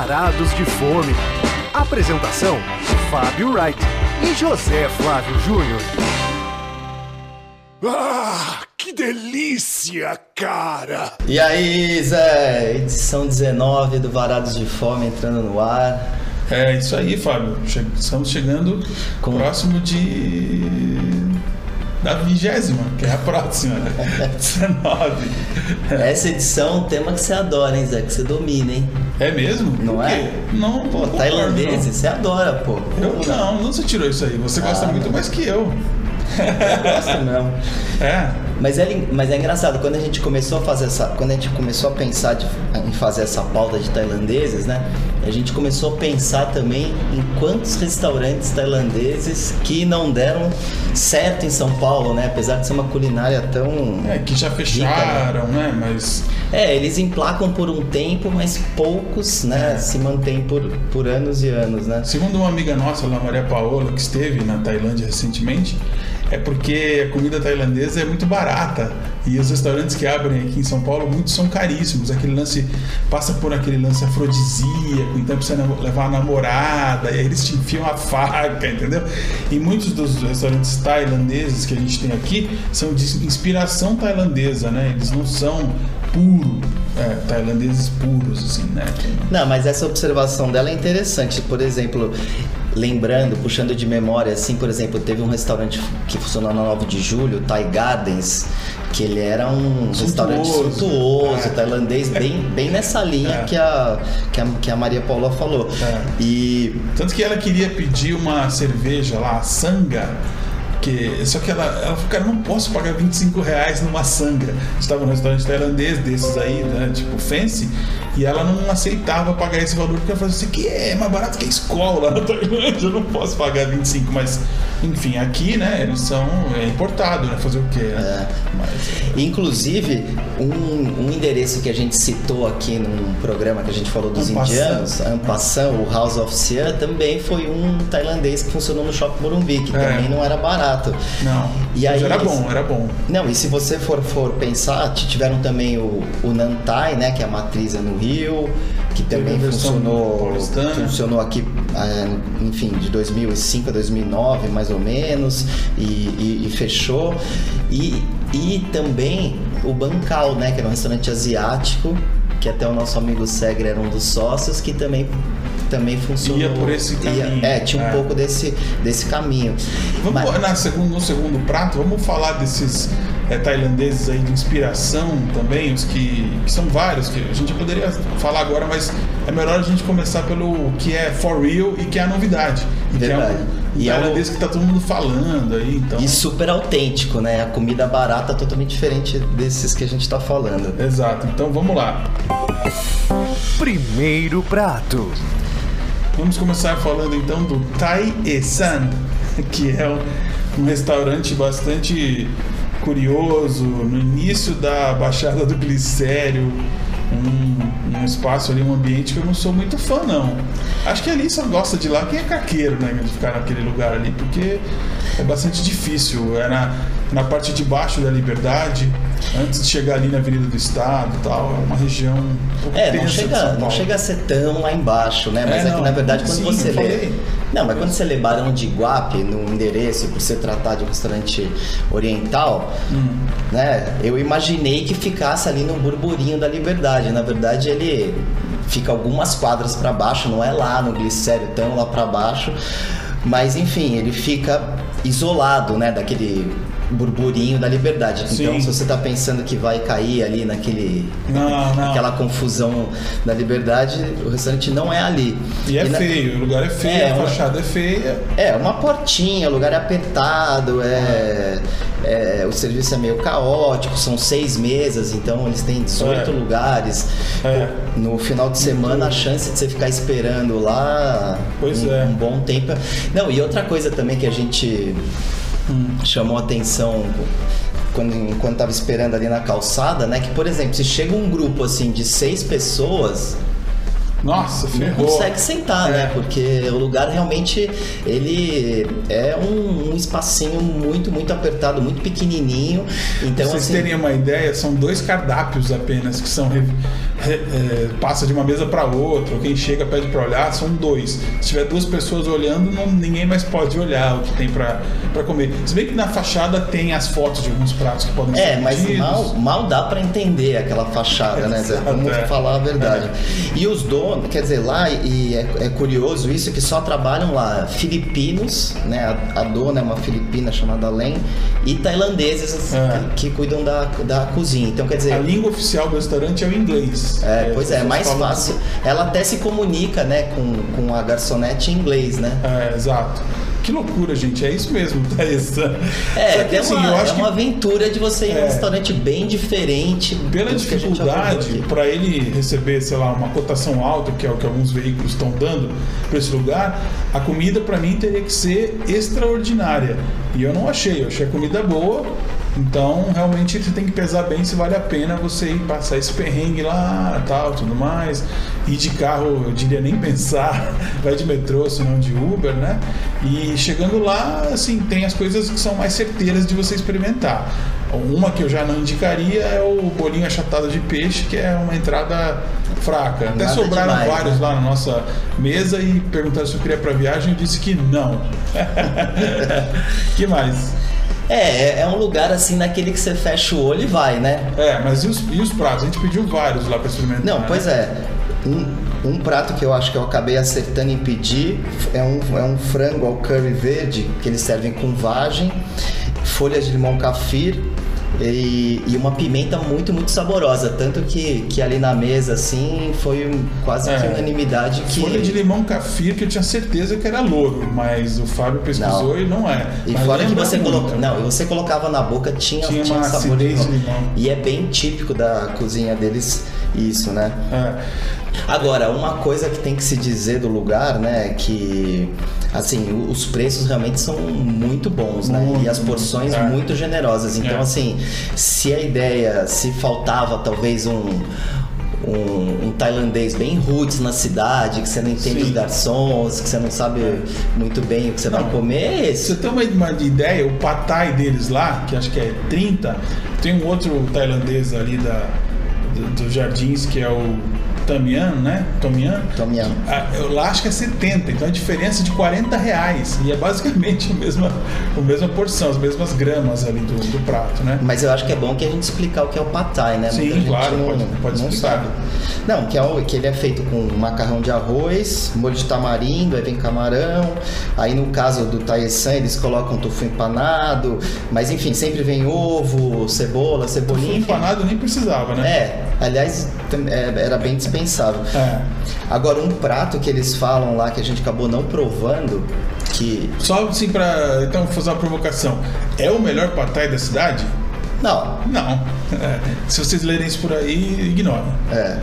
Varados de Fome. Apresentação: Fábio Wright e José Flávio Júnior. Ah, que delícia, cara! E aí, Zé? Edição 19 do Varados de Fome entrando no ar. É isso aí, Fábio. Che- Estamos chegando Com- próximo de. Da vigésima, que é a próxima. 19. Essa edição, um tema que você adora, hein, Zé? Que você domina, hein? É mesmo? Não Por é? Não, Pô, concordo, tailandês, você adora, pô. não. Eu não, não você tirou isso aí. Você gosta Ah, muito não. mais que eu. Gosta mesmo. É. Mas é, mas é engraçado, quando a gente começou a fazer essa. Quando a gente começou a pensar de- em fazer essa pauta de tailandeses, né? A gente começou a pensar também em quantos restaurantes tailandeses que não deram certo em São Paulo, né? Apesar de ser uma culinária tão. É, que já fecharam, né? Mas. É, eles emplacam por um tempo, mas poucos, né, É. se mantêm por, por anos e anos, né? Segundo uma amiga nossa, lá, Maria Paola, que esteve na Tailândia recentemente, é porque a comida tailandesa é muito barata e os restaurantes que abrem aqui em São Paulo, muitos são caríssimos. Aquele lance passa por aquele lance afrodisíaco, então precisa levar a namorada, e aí eles te enfiam a faca, entendeu? E muitos dos restaurantes tailandeses que a gente tem aqui são de inspiração tailandesa, né? Eles não são puro, é, tailandeses puros, assim, né? Não, mas essa observação dela é interessante. Por exemplo, lembrando, puxando de memória, assim, por exemplo, teve um restaurante que funcionou na 9 de julho, Thai Gardens, que ele era um Suntuoso. restaurante suntuoso, É. tailandês, bem, bem nessa linha É. que, a, que, a, que a Maria Paula falou. É. E Tanto que ela queria pedir uma cerveja lá, sanga. Que, só que ela, ela falou, cara, eu não posso pagar 25 reais numa sanga. Estava num restaurante tailandês desses aí, né, tipo fancy, e ela não aceitava pagar esse valor, porque ela falou assim, que é mais barato que a escola lá na Tailândia, eu não posso pagar 25, mas enfim, aqui, né, eles são é importado, né, fazer o quê, né? Mas, Inclusive, um, um endereço que a gente citou aqui num programa que a gente falou dos passant. indianos, Ampassan, o House of Siam, também foi um tailandês que funcionou no Shopping Morumbi, que É. também não era barato. Não, E aí era bom, era bom. Não, e se você for, for pensar, tiveram também o, o Nantai, né, que é a matriz é no Rio, que também funcionou, funcionou aqui, eh, enfim, de 2005 a 2009, mais ou menos, e, e- e fechou. E, e também o Bancal, né, que era um restaurante asiático, que até o nosso amigo Segre era um dos sócios, que também também funcionou. Ia por esse ia- caminho, é, tinha um é. pouco desse, desse caminho. Vamos Mas- na segundo, no segundo prato, vamos falar desses é, tailandeses aí de inspiração também, os que, que são vários, que a gente poderia falar agora, mas é melhor a gente começar pelo que é for real e que é a novidade. E Verdade. que é um, um E é o- tailandês que tá todo mundo falando aí, então. E super autêntico, né? A comida barata totalmente diferente desses que a gente tá falando. Exato, então vamos lá. Primeiro prato. Vamos começar falando então do Thai Esan, que é um, restaurante bastante curioso, no início da Baixada do Glicério, um, um espaço ali, um ambiente que eu não sou muito fã não. Acho que ali só gosta de lá quem é caqueiro, né, de ficar naquele lugar ali, porque é bastante difícil. É na, parte de baixo da Liberdade, antes de chegar ali na Avenida do Estado tal, é uma região um É, não chega, não chega a ser tão lá embaixo, né? Mas É, é, que na verdade quando Sim, você lê. Não, mas quando você lê Barão de Iguape no endereço, por se tratar de um restaurante oriental, Hum. né? Eu imaginei que ficasse ali no burburinho da liberdade. Na verdade, ele fica algumas quadras para baixo, não é lá no glicério, tão lá para baixo. Mas enfim, ele fica isolado, né, daquele burburinho da liberdade. Então, Sim. se você tá pensando que vai cair ali naquele Não, não. naquela confusão da liberdade, o restaurante não é ali. E é feio, o lugar é feio, É, a uma- fachada é feia. É, uma portinha, o lugar é apertado, é, é, o serviço é meio caótico, são seis mesas, então eles têm 18 É. lugares. É. No final de semana, a chance de você ficar esperando lá Pois um, é. um bom tempo. Não, e outra coisa também que a gente Chamou atenção quando, enquanto tava esperando ali na calçada, né? Que, por exemplo, se chega um grupo assim de seis pessoas, Nossa, não ferrou. consegue sentar, É. né? Porque o lugar realmente ele é um, um espacinho muito, muito apertado, muito pequenininho. Então, Pra vocês assim, terem uma ideia, são dois cardápios apenas que são re- re- é, passa de uma mesa para outra. ou Quem chega pede para olhar, são dois. Se tiver duas pessoas olhando, não- ninguém mais pode olhar o que tem para comer. Se bem que na fachada tem as fotos de alguns pratos que podem É, ser mas pedidos. mal, mal dá pra entender aquela fachada, né, Zé? Vamos Exato, é. falar a verdade. E os quer dizer, lá, e é, é curioso isso, que só trabalham lá filipinos, né? A, a dona é uma filipina chamada Len, e tailandeses É. que, que cuidam da, da cozinha. Então, quer dizer, A língua oficial do restaurante é o inglês. é, pois é, é mais fácil. Ela até se comunica, né, com, com a garçonete em inglês, né? É, exato. Que loucura, gente. É isso mesmo, Thaís. É, que, é, assim, uma, eu é uma aventura de você ir É. um restaurante bem diferente. Pela dificuldade para ele receber, sei lá, uma cotação alta, que é o que alguns veículos estão dando para esse lugar, a comida para mim teria que ser extraordinária. E eu não achei, eu achei a comida boa. Então, realmente você tem que pesar bem se vale a pena você ir passar esse perrengue lá, tal, tudo mais. Ir de carro, eu diria nem pensar, vai de metrô, senão de Uber, né? E chegando lá, assim, tem as coisas que são mais certeiras de você experimentar. Uma que eu já não indicaria é o bolinho achatado de peixe, que é uma entrada fraca. Até Nada sobraram demais, vários né? lá na nossa mesa e perguntaram se eu queria para viagem, eu disse que não. que mais? É, é- é um lugar assim naquele que você fecha o olho e vai, né? É, mas e os, e os pratos? A gente pediu vários lá para experimentar. Não, né? pois é. Um, um prato que eu acho que eu acabei acertando em pedir é um, é um frango ao curry verde que eles servem com vagem, folhas de limão cafir e, e uma pimenta muito, muito saborosa. Tanto que, que ali na mesa, assim, foi um- quase que É. unanimidade que. Folha de limão cafir, que eu tinha certeza que era louro, mas o Fábio pesquisou Não. e não é. E Mas fora que você muito. coloca, não, você colocava na boca tinha, Tinha tinha, sabor de limão. limão. E é bem típico da cozinha deles isso, né? É. Agora, uma coisa que tem que se dizer do lugar, né, que assim, os preços realmente são muito bons, né? Muito, E as porções é. muito generosas. Então, É. assim, se a ideia, se faltava talvez um um, um tailandês bem roots na cidade, que você não entende Sim. os garçons, que você não sabe muito bem o que você vai Não. comer, é você ter uma, uma ideia, o patai deles lá, que acho que é 30, tem um outro tailandês ali da, do- dos jardins que é o Tamian, né? Tomian. Tom yum. Ah, eu lá acho que é 70, então a diferença é de 40 reais. E é basicamente a mesma, a mesma porção, as mesmas gramas ali do, do prato, né? Mas eu acho que é bom que a gente explicar o que é o pad thai, né? Sim, Muita gente claro, não, pode- pode não explicar. sabe. Não, que, é o, que ele é feito com macarrão de arroz, molho de tamarindo, aí vem camarão. Aí no caso do Taesan, eles colocam tofu empanado. Mas enfim, sempre vem ovo, cebola, cebolinha. enfim. empanado nem precisava, né? É, aliás, é, era bem dispensável. É. Agora, um prato que eles falam lá que a gente acabou não provando, que. Só assim pra então fazer uma provocação. É o melhor patai da cidade? Não, Não. É. Se vocês lerem isso por aí, ignorem. é.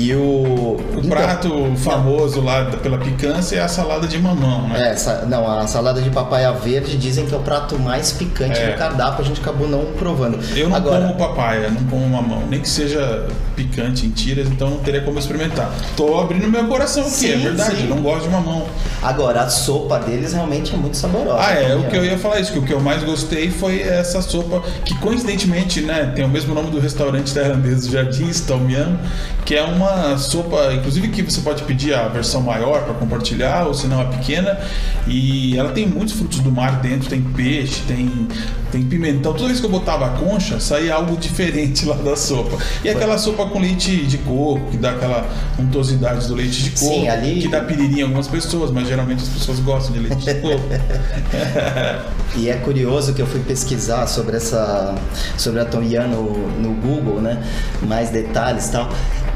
E o. O prato famoso lá da- pela picância é a salada de mamão, né? É, não, a salada de papaya verde dizem que é o prato mais picante É. do cardápio, a gente acabou não provando. Eu não Agora, como papaya, não como mamão, nem que seja picante em tiras, então não teria como experimentar. Tô abrindo meu coração aqui, Sim, é verdade, sim. eu não gosto de mamão. agora, a sopa deles realmente é muito saborosa. Ah, é, o que eu ó. ia falar isso, que o que eu mais gostei foi essa sopa, que coincidentemente, né, tem o mesmo nome do restaurante tailandês do Jardins, Tom Yum, que é uma sopa, inclusive que você pode pedir a versão maior para compartilhar, ou se não a pequena, e ela tem muitos frutos do mar dentro, tem peixe, tem, tem pimentão. Toda vez que eu botava a concha, saía algo diferente lá da sopa. E aquela sopa com leite de coco, que dá aquela untuosidade do leite de coco, Sim, ali- que dá piririnha em algumas pessoas, mas geralmente as pessoas gostam de leite de coco. E é curioso que eu fui pesquisar sobre essa sobre a Tom Yum no, no Google, né? Mais detalhes e tal.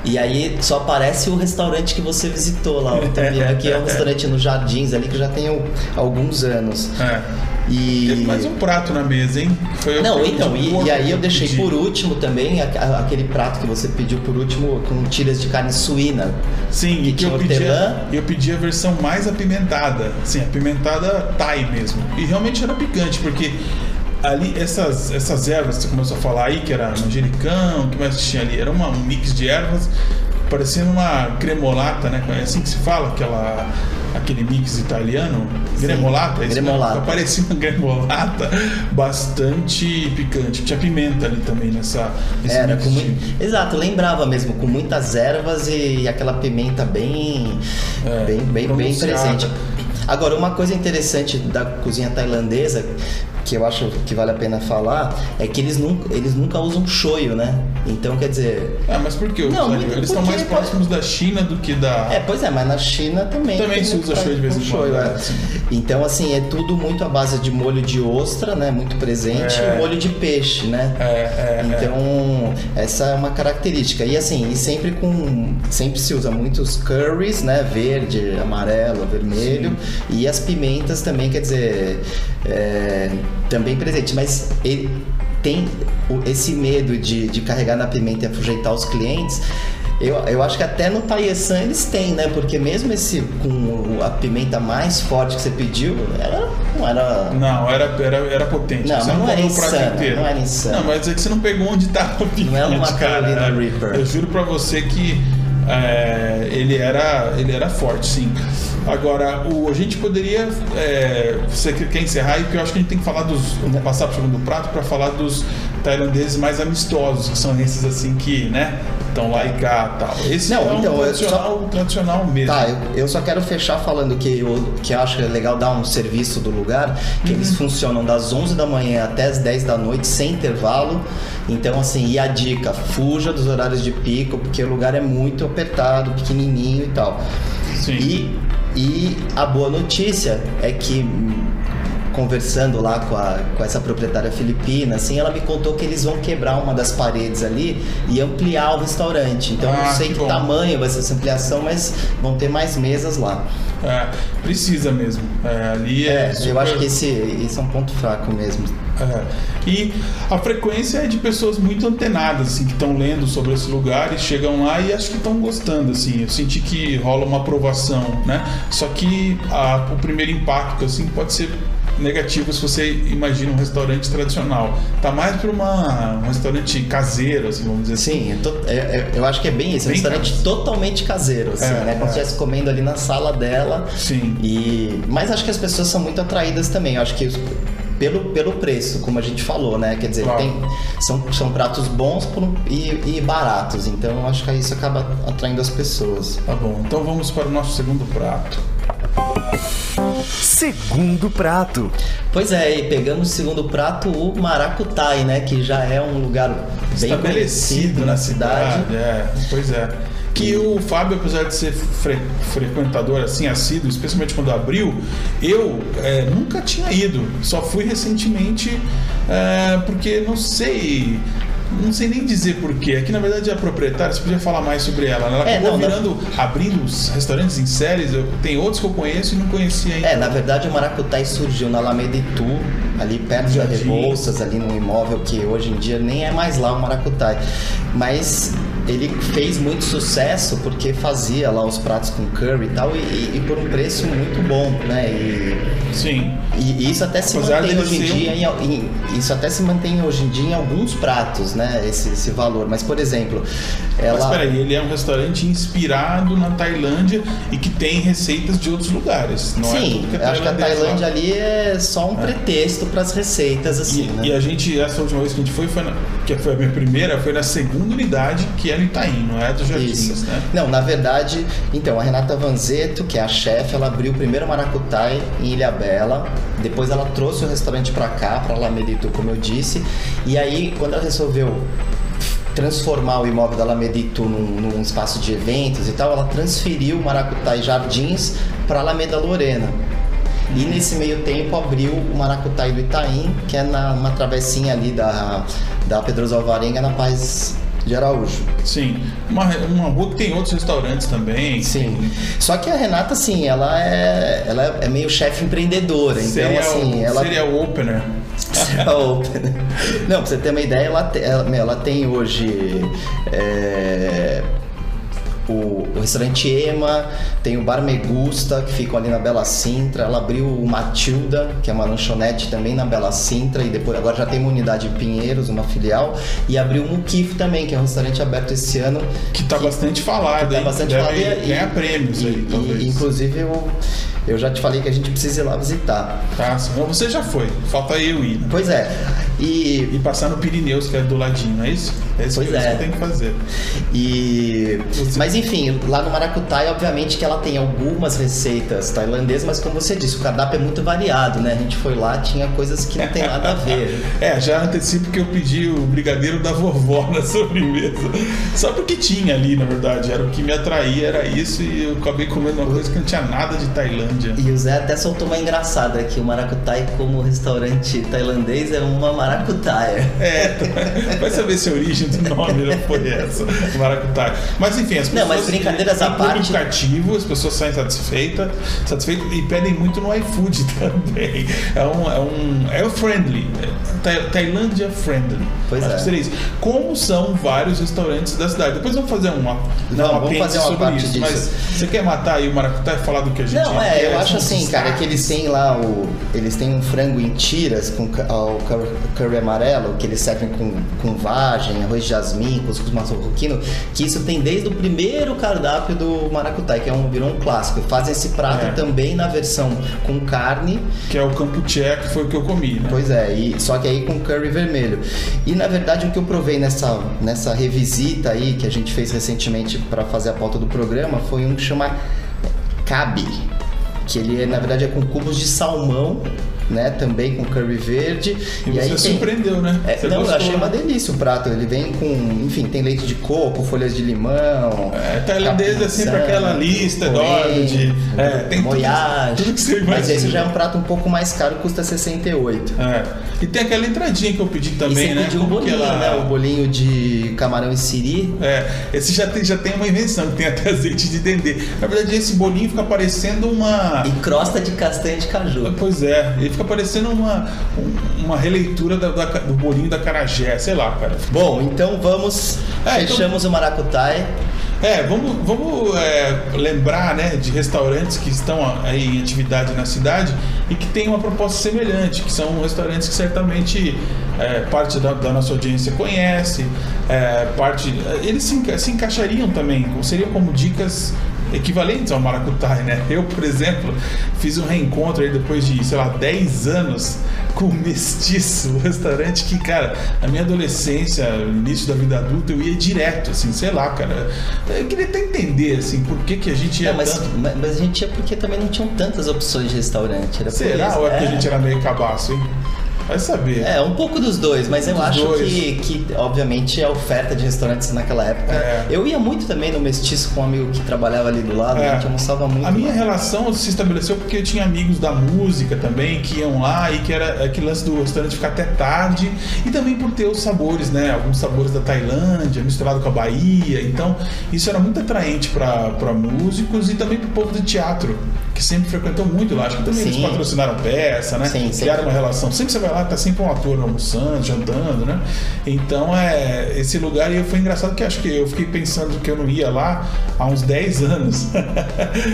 E aí só aparece o restaurante que você visitou lá, o Yum, que é um restaurante nos Jardins ali que já tem alguns anos. É. E Teve mais um prato na mesa, hein? Foi Não, então, e, e aí eu deixei pedi. por último também aquele prato que você pediu por último com tiras de carne suína. Sim, que e que eu pedi, eu pedi a versão mais apimentada. Sim, apimentada Thai mesmo. E realmente era picante, porque ali essas, essas ervas que você começou a falar aí, que era manjericão, o que mais tinha ali? Era uma, um mix de ervas. parecendo uma cremolata, né? É assim que se fala, aquela aquele mix italiano, Sim, gremolata, é gremolata. mesmo? parecia uma gremolata bastante picante. Tinha pimenta ali também nessa Era com muito... Exato, lembrava mesmo, com muitas ervas e aquela pimenta bem, É, bem, bem, bem presente. Agora, uma coisa interessante da cozinha tailandesa que eu acho que vale a pena falar é que eles nunca, eles nunca usam shoyu, né? Então, quer dizer, Ah, mas por que? Não, Eles porque estão mais próximos da China do que da. É, pois é, mas na China também. Também se usa shoyu de vez em quando, é, é. sim. Então, assim, é tudo muito à base de molho de ostra, né? Muito presente, É. e molho de peixe, né? É, é, é. Então, essa é uma característica. E assim, e sempre com. Sempre se usa muitos curries, né? Verde, amarelo, vermelho. E as pimentas também, quer dizer, é, também presente. Mas ele tem esse medo de, de carregar na pimenta e afugeitar os clientes. Eu, eu acho que até no Taiesan eles têm, né? Porque mesmo esse com a pimenta mais forte que você pediu, ela não era. Não, era, era, era potente. Não, você mas não não era comeu o prato insana, inteiro. não era insana. Não, mas é que você não pegou onde tá o picante, Não era uma cara. É, Reaper. Eu juro pra você que é, ele, era, ele era forte, sim. Agora, o, a gente poderia. É, você quer encerrar aí? Porque eu acho que a gente tem que falar dos. passar pro segundo prato pra falar dos tailandeses mais amistosos, que são esses assim que, né? Estão lá e cá tal. Esse Não, é um então, tradicional, tradicional mesmo. Tá, eu, eu só quero fechar falando que eu, que eu acho que é legal dar um serviço do lugar, que Uhum. eles funcionam das 11 da manhã até as 10 da noite, sem intervalo. Então, assim, e a dica, fuja dos horários de pico, porque o lugar é muito apertado, pequenininho e tal. Sim. E, e a boa notícia é que conversando lá com, a, com essa proprietária filipina, assim, ela me contou que eles vão quebrar uma das paredes ali e ampliar o restaurante. Então eu Ah, não sei que que, tamanho vai ser essa ampliação, mas vão ter mais mesas lá. É, precisa mesmo. É, ali é, É, super- eu acho que esse, esse é um ponto fraco mesmo. É. E a frequência é de pessoas muito antenadas, assim, que estão lendo sobre esse lugar e chegam lá e acho que estão gostando, assim. Eu senti que rola uma aprovação, né? Só que a- o primeiro impacto, assim, pode ser negativo se você imagina um restaurante tradicional. Tá mais para uma um restaurante caseiro, assim, vamos dizer assim. Sim, eu, tô- é- é- eu acho que é bem isso. É um Bem restaurante caseiro. totalmente caseiro, assim, É, né? Como é. se estivesse comendo ali na sala dela. Sim. E, mas acho que as pessoas são muito atraídas também. Eu acho que pelo, pelo preço, como a gente falou, né? Quer dizer, Claro. tem, são, são pratos bons e, e baratos. Então eu acho que isso acaba atraindo as pessoas. Tá bom, então vamos para o nosso segundo prato. Segundo prato. Pois é, e pegando o segundo prato, o Maracutai, né? Que já é um lugar bem estabelecido conhecido na cidade. É, pois é. Que o Fábio, apesar de ser fre- frequentador assim, assíduo, especialmente quando abriu, eu é, nunca tinha ido. Só fui recentemente é, porque não sei. Não sei nem dizer porquê. Aqui na verdade a proprietária, você podia falar mais sobre ela. né? Ela É, acabou não, virando, abrindo os restaurantes em séries. Eu, tem outros que eu conheço e não conhecia ainda. É, na verdade o Maracutai surgiu na Alameda Itu, ali perto Jardim. Rebouças, ali num imóvel que hoje em dia nem é mais lá o Maracutai. Mas ele fez muito sucesso porque fazia lá os pratos com curry e tal, e, e por um preço muito bom, né? E, Sim. e isso até se Apesar mantém hoje em ser dia em, em- isso até se mantém hoje em dia em alguns pratos, né? Esse, esse valor. Mas por exemplo, ela Mas peraí, ele é um restaurante inspirado na Tailândia e que tem receitas de outros lugares. Não é Sim, é acho que a lá. Tailândia ali é só um pretexto para as receitas, assim, E, né? e a gente, essa última vez que a gente foi, foi na- que foi a minha primeira, foi na segunda unidade, que é no Itaim, não é dos Jardins, né? Não, na verdade, então, a Renata Vanzeto, que é a chefe, ela abriu o primeiro Maracutai em Ilhabela. Depois ela trouxe o restaurante pra cá, pra Alameda Itu, como eu disse. E aí, quando ela resolveu transformar o imóvel da Alameda Itu num, num espaço de eventos e tal, ela transferiu o Maracutai Jardins pra Alameda Lorena. E nesse meio tempo abriu o Maracutai do Itaim, que é na, uma travessinha ali da, da Pedroso Alvarenga, na Paz de Araújo. Sim. Uma, uma rua que tem outros restaurantes também. Sim. Só que a Renata, assim, ela é, ela é meio chefe empreendedora. Então, Seria, assim, o, ela. seria o opener. Open. Não, pra você ter uma ideia, ela, ela, ela tem hoje é, o, o restaurante Ema, tem o Bar Megusta, que ficam ali na Bela Sintra. Ela abriu o Matilda, que é uma lanchonete também na Bela Sintra, e depois agora já tem uma unidade em Pinheiros, uma filial, e abriu o Mukif também, que é um restaurante aberto esse ano. Que tá bastante falado, Tá hein? bastante falado e- ganhar prêmios e, aí, e- talvez. inclusive eu, eu já te falei que a gente precisa ir lá visitar. Tá, você já foi. Falta eu ir. né? Pois é. E E passar no Pirineus, que é do ladinho, não é isso? É isso Pois que é. você tem que fazer. E. Mas enfim, lá no Maracutaia, obviamente que ela tem algumas receitas tailandesas, mas como você disse, o cardápio é muito variado, né? A gente foi lá, tinha coisas que não tem nada a ver. É, já antecipo que eu pedi o brigadeiro da vovó na sobremesa. Só porque tinha ali, na verdade. Era o que me atraía, era isso, e eu acabei comendo uma coisa que não tinha nada de Tailândia. E o Zé até soltou uma engraçada que o Maracutaia, como restaurante tailandês, é uma maracutaia. É, vai saber se a origem do nome não foi essa, maracutaia. Mas enfim, as pessoas. Não, mas brincadeiras à parte- cativo, as pessoas saem satisfeitas, satisfeitas e pedem muito no iFood também. É um. É, um, é o friendly. É Ta- Tailândia friendly. Pois Acho é. que seria isso. Como são vários restaurantes da cidade. Depois vamos fazer uma. Não, um vamos fazer uma sobre parte isso. disso. Mas você quer matar aí o maracutaia e falar do que a gente Não, é, quer, eu acho assim, cara, que eles têm lá o. Eles têm um frango em tiras com o curry, amarelo, que eles servem com, com vagem, arroz de jasmim, cuscuz marroquino, que isso tem desde o primeiro cardápio do Maracutai, que é um, virou um clássico. Fazem esse prato É. também na versão com carne, Que é o campuché, que foi o que eu comi, né? Pois é, e, só que aí com curry vermelho. E na verdade o que eu provei nessa, nessa revisita aí que a gente fez recentemente para fazer a pauta do programa foi um que chama Cabe. Que ele é, na verdade é com cubos de salmão, né? Também com curry verde. E, você tem- surpreendeu, né? É, Você não, eu gostou, achei uma né? delícia o prato. Ele vem com, enfim, tem leite de coco, folhas de limão. É, tailandês é sempre aquela lista enorme de. É, tem tudo, tudo que você Mas imagina. esse já é um prato um pouco mais caro, custa 68. É. E tem aquela entradinha que eu pedi também, e você né? pediu Como que bolinho, ela- né? O bolinho de camarão e siri. É, esse já tem, já tem uma invenção, que tem até azeite de dendê. Na verdade, esse bolinho fica parecendo uma. E crosta de castanha de caju. Pois é, ele fica parecendo uma, um- uma releitura da- da- do bolinho da Carajé, sei lá, cara. Bom, então vamos. É, então- fechamos o Maracutai. É, vamos, vamos é, lembrar né, de restaurantes que estão aí em atividade na cidade e que têm uma proposta semelhante, que são restaurantes que certamente é, parte da, da nossa audiência conhece, é, parte. Eles se, se encaixariam também, seriam como dicas equivalentes ao Maracutai, né? Eu, por exemplo, fiz um reencontro aí depois de, sei lá, 10 anos com o Mestiço, um restaurante que, cara, na minha adolescência, no início da vida adulta, eu ia direto, assim, sei lá, cara. Eu queria até entender, assim, por que, que a gente ia Não, mas, tanto. mas- a gente ia porque também não tinham tantas opções de restaurante. Será? isso. Ou é É. a gente era meio cabaço, hein? Vai saber. É, um pouco dos dois, mas eu Dos acho dois. que, que, obviamente, a oferta de restaurantes naquela época. É. Eu ia muito também no Mestiço com um amigo que trabalhava ali do lado, É. a gente almoçava muito. A minha lá. relação se estabeleceu porque eu tinha amigos da música também que iam lá e que era aquele lance do restaurante ficar até tarde e também por ter os sabores, né? Alguns sabores da Tailândia misturado com a Bahia. Então, isso era muito atraente para músicos e também para o povo do teatro, que sempre frequentou muito lá. Acho que também eles Sim. patrocinaram peça, né? Sim. Criaram uma relação. Sempre você vai lá, tá sempre um ator almoçando, jantando, né? Então, é esse lugar e foi engraçado que acho que eu fiquei pensando que eu não ia lá há uns 10 anos.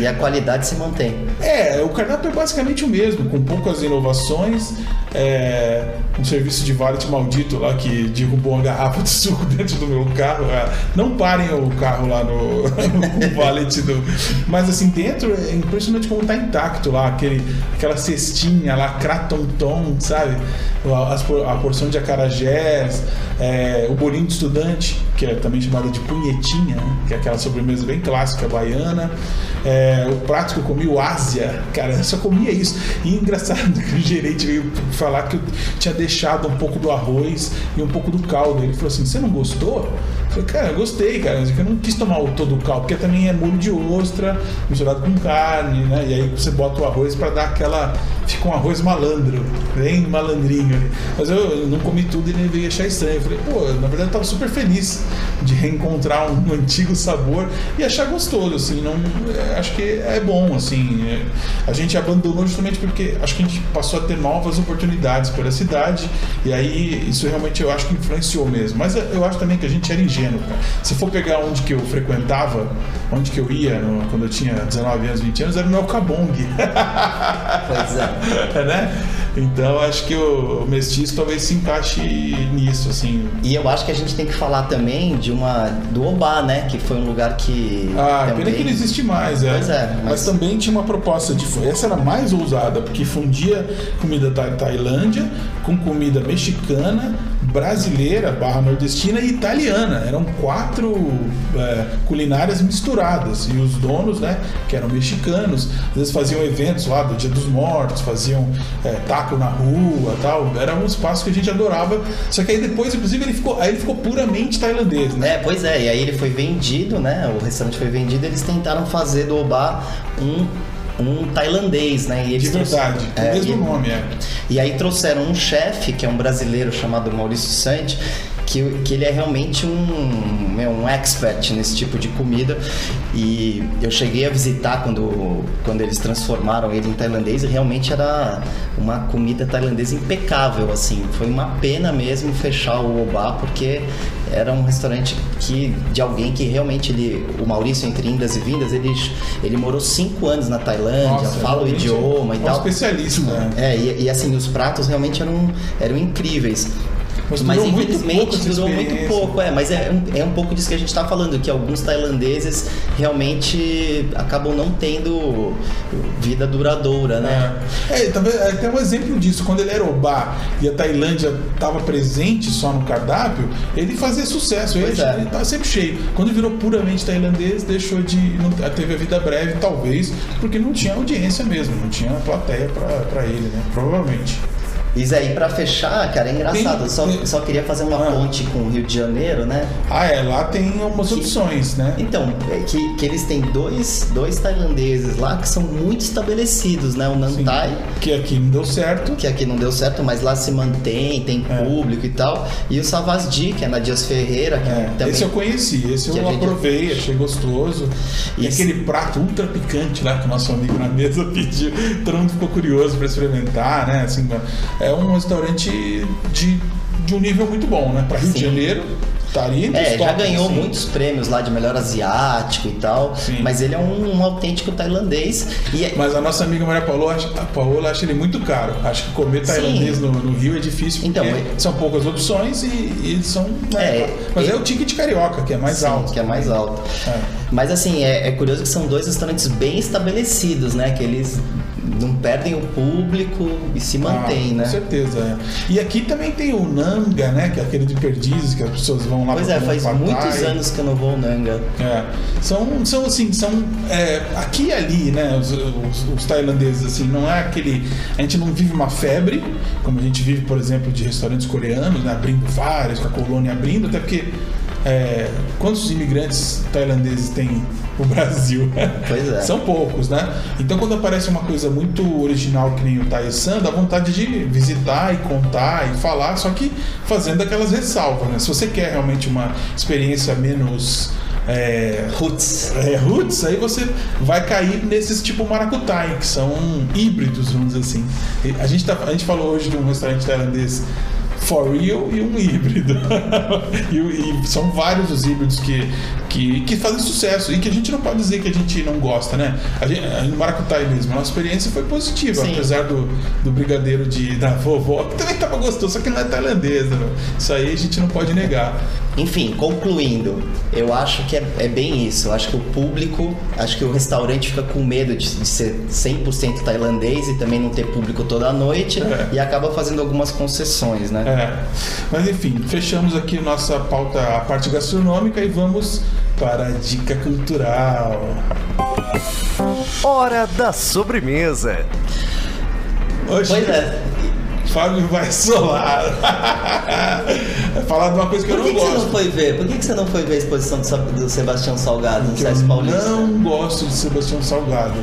E a qualidade se mantém. É, o cardápio é basicamente o mesmo, com poucas inovações. É, um serviço de valet maldito lá que derrubou uma garrafa de suco dentro do meu carro. Ah, Não parem o carro lá no, no valet do. Mas assim, dentro é impressionante como tá intacto lá, aquele, aquela cestinha lá, cratonton, sabe? A, a porção de acarajés, é, o bolinho de estudante, que é também chamado de punhetinha, né? que é aquela sobremesa bem clássica baiana. É, o prato que eu comi, o Ásia, cara, eu só comia isso. E engraçado que o gerente veio falar que eu tinha deixado um pouco do arroz e um pouco do caldo. Ele falou assim: Você não gostou? Falei, cara, eu gostei, cara, eu não quis tomar o- todo o caldo, porque também é molho de ostra misturado com carne, né? E aí você bota o arroz para dar aquela fica um arroz malandro, bem malandrinho ali. Mas eu, não comi tudo e nem veio achar estranho. Eu falei, pô, na verdade eu tava super feliz de reencontrar um antigo sabor e achar gostoso, assim, não, é, acho que é bom, assim. é, a gente abandonou justamente porque acho que a gente passou a ter novas oportunidades pela cidade e aí isso realmente eu acho que influenciou mesmo. Mas eu acho também que a gente era ingênuo, cara. Se for pegar onde que eu frequentava, onde que eu ia no- quando eu tinha 19 anos, 20 anos, era no Elcabong. Pois é. né? Então acho que o, o mestiço talvez se encaixe nisso, assim. E eu acho que a gente tem que falar também de uma do Obá, né? Que foi um lugar que Ah, também... pena que não existe mais, é. Pois é, mas... mas- também tinha uma proposta de. Essa era mais ousada, porque fundia comida da Tailândia com comida mexicana, brasileira, barra nordestina e italiana. Eram quatro é, culinárias misturadas. E os donos, né, que eram mexicanos, às vezes faziam eventos lá do Dia dos Mortos, faziam é, taco na rua tal. Era um espaço que a gente adorava. Só que aí depois, inclusive, ele ficou, aí ele ficou puramente tailandês, né? É, pois é, e aí ele foi vendido, né? O restaurante foi vendido, eles tentaram fazer do Obá um, um tailandês, né? E eles De verdade, é, o mesmo e- nome, é. E aí trouxeram um chefe, que é um brasileiro chamado Maurício Sante, que, que ele é realmente um, meu, um expert nesse tipo de comida. E eu cheguei a visitar quando, quando eles transformaram ele em tailandês e realmente era uma comida tailandesa impecável, assim. Foi uma pena mesmo fechar o Obá, porque era um restaurante que de alguém que realmente ele, o Maurício entre indas e vindas, ele, ele morou cinco anos na Tailândia, Nossa, fala o idioma e é um tal. especialista, né? É, e, e, assim, os pratos realmente eram, eram incríveis. Mas Mas, durou muito infelizmente durou muito pouco, é. Mas é, um- é um pouco disso que a gente está falando, que alguns tailandeses realmente acabam não tendo vida duradoura, né? É, é, talvez até um exemplo disso, quando ele era Obá e a Tailândia estava presente só no cardápio, ele fazia sucesso, ele, é. ele tava sempre cheio. Quando virou puramente tailandês, deixou de. Não, teve a vida breve, talvez, porque não tinha audiência mesmo, não tinha plateia para ele, né? Provavelmente. Zé, e pra fechar, cara, é engraçado. Tem- só, tem- só queria fazer uma Ah. ponte com o Rio de Janeiro, né? Ah, é, lá tem umas opções, né? Então, é que, que eles têm dois, dois tailandeses lá que são muito estabelecidos, né? O Sim. Nantai, Que aqui não deu certo. que aqui não deu certo, mas lá se mantém, tem É. público e tal. E o Savasdi, que é na Dias Ferreira, que É, também esse eu conheci, esse que eu a gente- aprovei, achei gostoso. E Isso. aquele prato ultra picante lá que o nosso amigo na mesa pediu, todo mundo ficou curioso para experimentar, né? Assim, é um restaurante de, de um nível muito bom, né? Para Rio de. Janeiro, estaria os É, já ganhou assim. muitos prêmios lá de melhor asiático e tal, Sim. mas ele é um, um autêntico tailandês. É- Mas a nossa amiga Maria Paola, acha- a Paola acha ele muito caro. Acho que comer tailandês no, no Rio é difícil porque Então, mas- são poucas opções e, e são. né, É, mas é o ticket carioca, que é mais sim, alto. que é mais alto. É. Mas assim, é, é curioso que são dois restaurantes bem estabelecidos, né? Que eles não perdem o público e se mantêm, Ah, né? Com certeza. é. E aqui também tem o Nanga, né? Que é aquele de perdizes que as pessoas vão lá Pois é, faz muitos anos que eu não vou ao Nanga. É. São, são assim, são é, aqui e ali, né? Os, os- os tailandeses, assim, não é aquele. A gente não vive uma febre, como a gente vive, por exemplo, de restaurantes coreanos, né? Abrindo vários, com a colônia abrindo, até porque. É, quantos imigrantes tailandeses tem o Brasil? Pois é. São poucos, né? Então quando aparece uma coisa muito original que nem o Taisan, dá vontade de visitar e contar e falar, só que fazendo aquelas ressalvas, né? Se você quer realmente uma experiência menos é, Roots. é, roots, aí você vai cair nesses tipo maracutai, que são híbridos, vamos dizer assim. A gente, tá, a gente falou hoje de um restaurante tailandês for real e um híbrido. e, e são vários os híbridos que, que, que fazem sucesso e que a gente não pode dizer que a gente não gosta, né? A gente, no Maracutai mesmo, a nossa experiência foi positiva, Sim. apesar do, do brigadeiro de, da vovó, que também tava gostoso, só que não é tailandesa. né? Isso aí a gente não pode negar. Enfim, concluindo, eu acho que é, é bem isso. Eu acho que o público, acho que o restaurante fica com medo de, de ser 100% tailandês e também não ter público toda noite É. e acaba fazendo algumas concessões, né? É. Mas enfim, fechamos aqui nossa pauta, a parte gastronômica e vamos para a dica cultural. Hora da sobremesa. Hoje, Pois é. Fábio vai solar. Vai falar de uma coisa que Por eu que, não que você gosto. não foi ver? Por que, que você não foi ver a exposição do, Sebastião Salgado no Que Sesc eu Paulista? não gosto de Sebastião Salgado.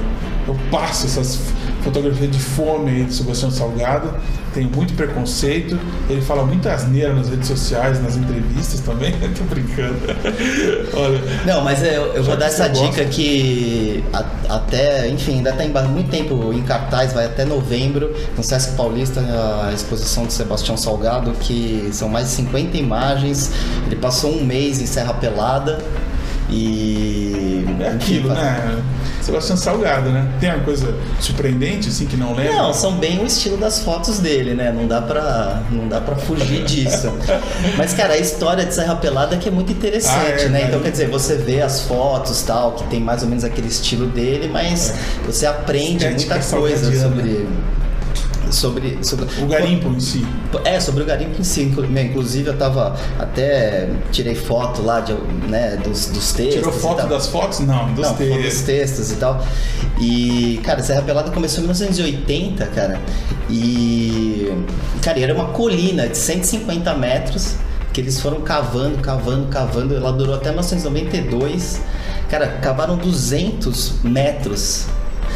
eu passo essas fotografias de fome aí do Sebastião Salgado. Tenho muito preconceito. Ele fala muita asneira nas redes sociais, nas entrevistas também. Tô brincando. Olha. Não, mas eu, eu vou dar essa gosta. dica que a- até, enfim, ainda tem muito tempo em cartaz, vai até novembro, no Sesc Paulista, a exposição do Sebastião Salgado, que são mais de 50 imagens. Ele passou um mês em Serra Pelada e. É aquilo, enfim, né? Sebastião Salgado, né? Tem uma coisa surpreendente, assim, que não lembra? Não, são bem o estilo das fotos dele, né? Não dá pra, não dá pra fugir disso. Mas, cara, a história de Serra Pelada é que é muito interessante, Ah, é, né? né? Então, quer dizer, você vê as fotos tal, que tem mais ou menos aquele estilo dele, mas você aprende Estética muita coisa salgadiana. sobre. Sobre, sobre. O garimpo em si. É, sobre o garimpo em si. Meu, Inclusive, eu tava. Até tirei foto lá de, né, dos, dos textos. Tirou foto das fotos? Não, dos Não, textos. dos textos e tal. E, cara, Serra Pelada começou em 1980, cara. E, cara, era uma colina de 150 metros que eles foram cavando, cavando, cavando. Ela durou até 1992. Cara, cavaram 200 metros.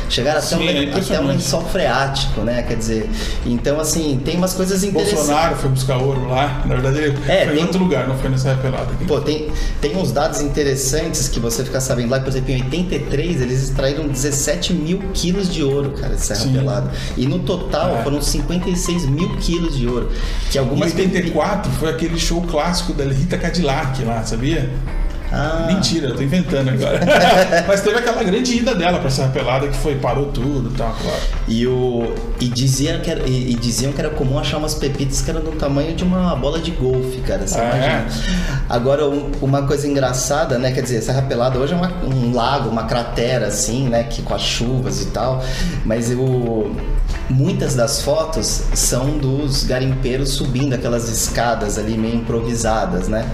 Chegaram até, Sim, um, é até um lençol freático, né? Quer dizer, então assim, tem umas coisas interessantes. Bolsonaro foi buscar ouro lá. Na verdade, ele É, foi tem- em outro lugar, não foi nessa repelada aqui. Pô, tem, tem uns dados interessantes que você fica sabendo lá, por exemplo, em 83 eles extraíram 17 mil quilos de ouro, cara, de Serra Sim. Pelada. E no total É. foram 56 mil quilos de ouro. Que Em algumas 84 foi aquele show clássico da Rita Cadillac lá, sabia? Ah, Mentira, eu tô inventando agora. Mas teve aquela grande ida dela pra Serra Pelada que foi, parou tudo e tal, claro. E, o, e, dizia que era, e, e diziam que era comum achar umas pepitas que eram do tamanho de uma bola de golfe, cara. Você Ah, imagina? Agora, um- uma coisa engraçada, né? Quer dizer, Serra Pelada hoje é uma- um lago, uma cratera, assim, né? Que com as chuvas e tal. Mas eu, muitas das fotos são dos garimpeiros subindo aquelas escadas ali meio improvisadas, né?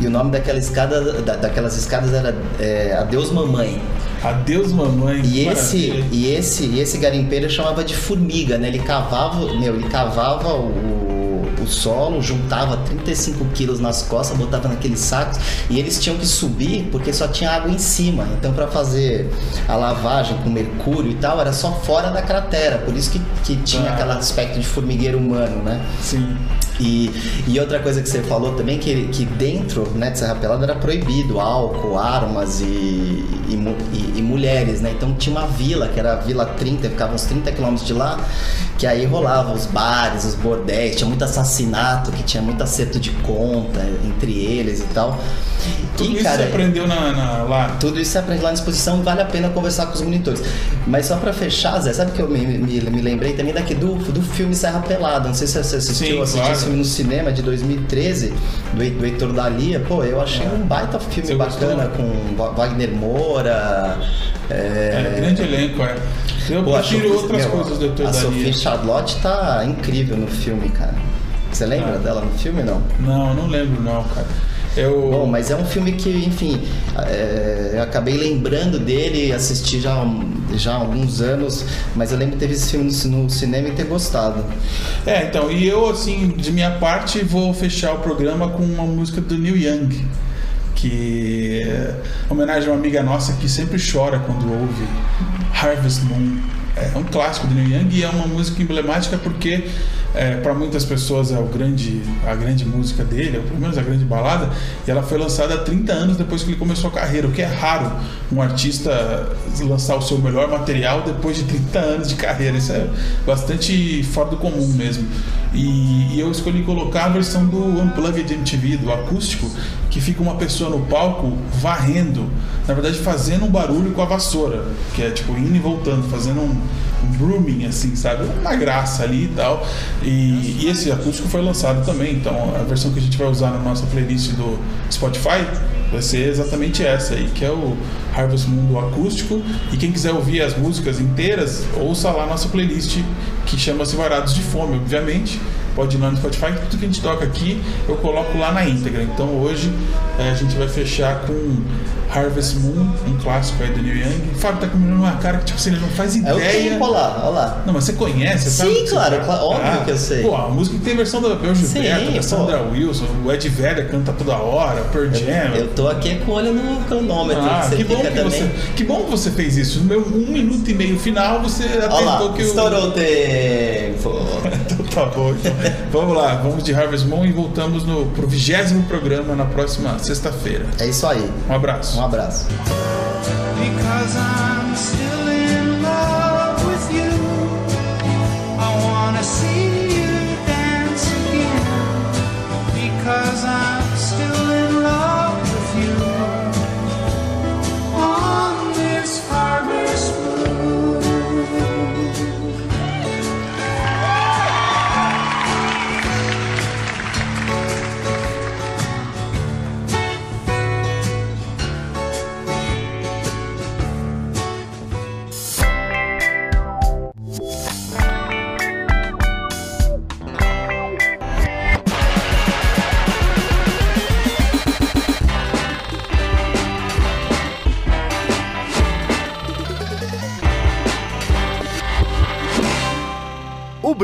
E o nome daquela escada, da- daquelas escadas era é, Adeus Mamãe. Adeus, mamãe. E esse, maravilha. e esse, e esse garimpeiro chamava de formiga, né? Ele cavava, meu, ele cavava o, solo, juntava 35 quilos nas costas, botava naqueles sacos e eles tinham que subir porque só tinha água em cima. Então, para fazer a lavagem com mercúrio e tal, era só fora da cratera. Por isso que, que tinha Ah. aquele aspecto de formigueiro humano, né? Sim. E, e outra coisa que você falou também, que, que dentro né, de Serra Pelada era proibido álcool, armas e, e, e- e mulheres, né? Então tinha uma vila, que era a Vila 30, ficava uns 30 quilômetros de lá, que aí rolava os bares, os bordéis, tinha muito assassinato, que tinha muito acerto de conta entre eles e tal. Tudo e, isso cara, você aprendeu na, na- lá. tudo isso você aprende lá na exposição vale a pena conversar com os monitores. Mas só pra fechar, Zé, sabe que eu me, me, me lembrei também daqui do, do filme Serra Pelada. Não sei se você assistiu, Sim, assistiu claro. esse filme no cinema de 2013, do, do Heitor Dalia. Pô, eu achei um baita filme Você bacana gostou? com Wagner Moura. É, É, grande elenco, é. Eu Pô, a prefiro Sophie- outras meu, coisas do Heitor A Dalia. Sophie Charlotte tá incrível no filme, cara. Você lembra Ah. dela no filme, não? Não, não lembro não, cara. Eu... Bom, mas é um filme que, enfim, é, eu acabei lembrando dele, assisti já, há- já há alguns anos, mas eu lembro de ter visto esse filme no cinema e ter gostado. É, então, e eu, assim, de minha parte, vou fechar o programa com uma música do Neil Young, que é homenagem a uma amiga nossa que sempre chora quando ouve Harvest Moon. É um clássico do Neil Young e é uma música emblemática porque para muitas pessoas é o grande, a grande música dele, ou pelo menos a grande balada, e ela foi lançada 30 anos depois que ele começou a carreira, o que é raro um artista lançar o seu melhor material depois de 30 anos de carreira. Isso é bastante fora do comum mesmo. E, e eu escolhi colocar a versão do Unplugged MTV, do acústico, que fica uma pessoa no palco varrendo, na verdade fazendo um barulho com a vassoura, que é tipo indo e voltando, fazendo um brooming assim, sabe? Uma graça ali e tal. E, e esse acústico foi lançado também, então a versão que a gente vai usar na nossa playlist do Spotify vai ser exatamente essa aí, que é o Harvest Moon do acústico. E quem quiser ouvir as músicas inteiras, ouça lá a nossa playlist que chama-se Varados de Fome, obviamente. pode ir lá no Spotify. Tudo que a gente toca aqui eu coloco lá na íntegra. Então hoje é, a gente vai fechar com Harvest Moon, um clássico aí do Neil Young. O Fábio tá comendo uma cara que tipo assim, ele não faz É o ideia. tempo, olha lá, olha lá. Não, mas você conhece, Sim, sabe? que você claro, claro, óbvio que eu sei. Pô, a música que tem versão da Bel Gilberto, Sim, da Sandra pô. Wilson, o Ed Vedder canta toda hora, Pearl Jam. Eu tô aqui com o olho no cronômetro. Ah, você que bom que, também. você, que bom que você fez isso. No meu um minuto e meio final, você atentou lá, que eu. estourou o tempo. Então tá bom. Então, vamos lá, vamos de Harvest Moon e voltamos no, pro vigésimo programa na próxima sexta-feira. É isso aí. Um abraço. Um abraço. Because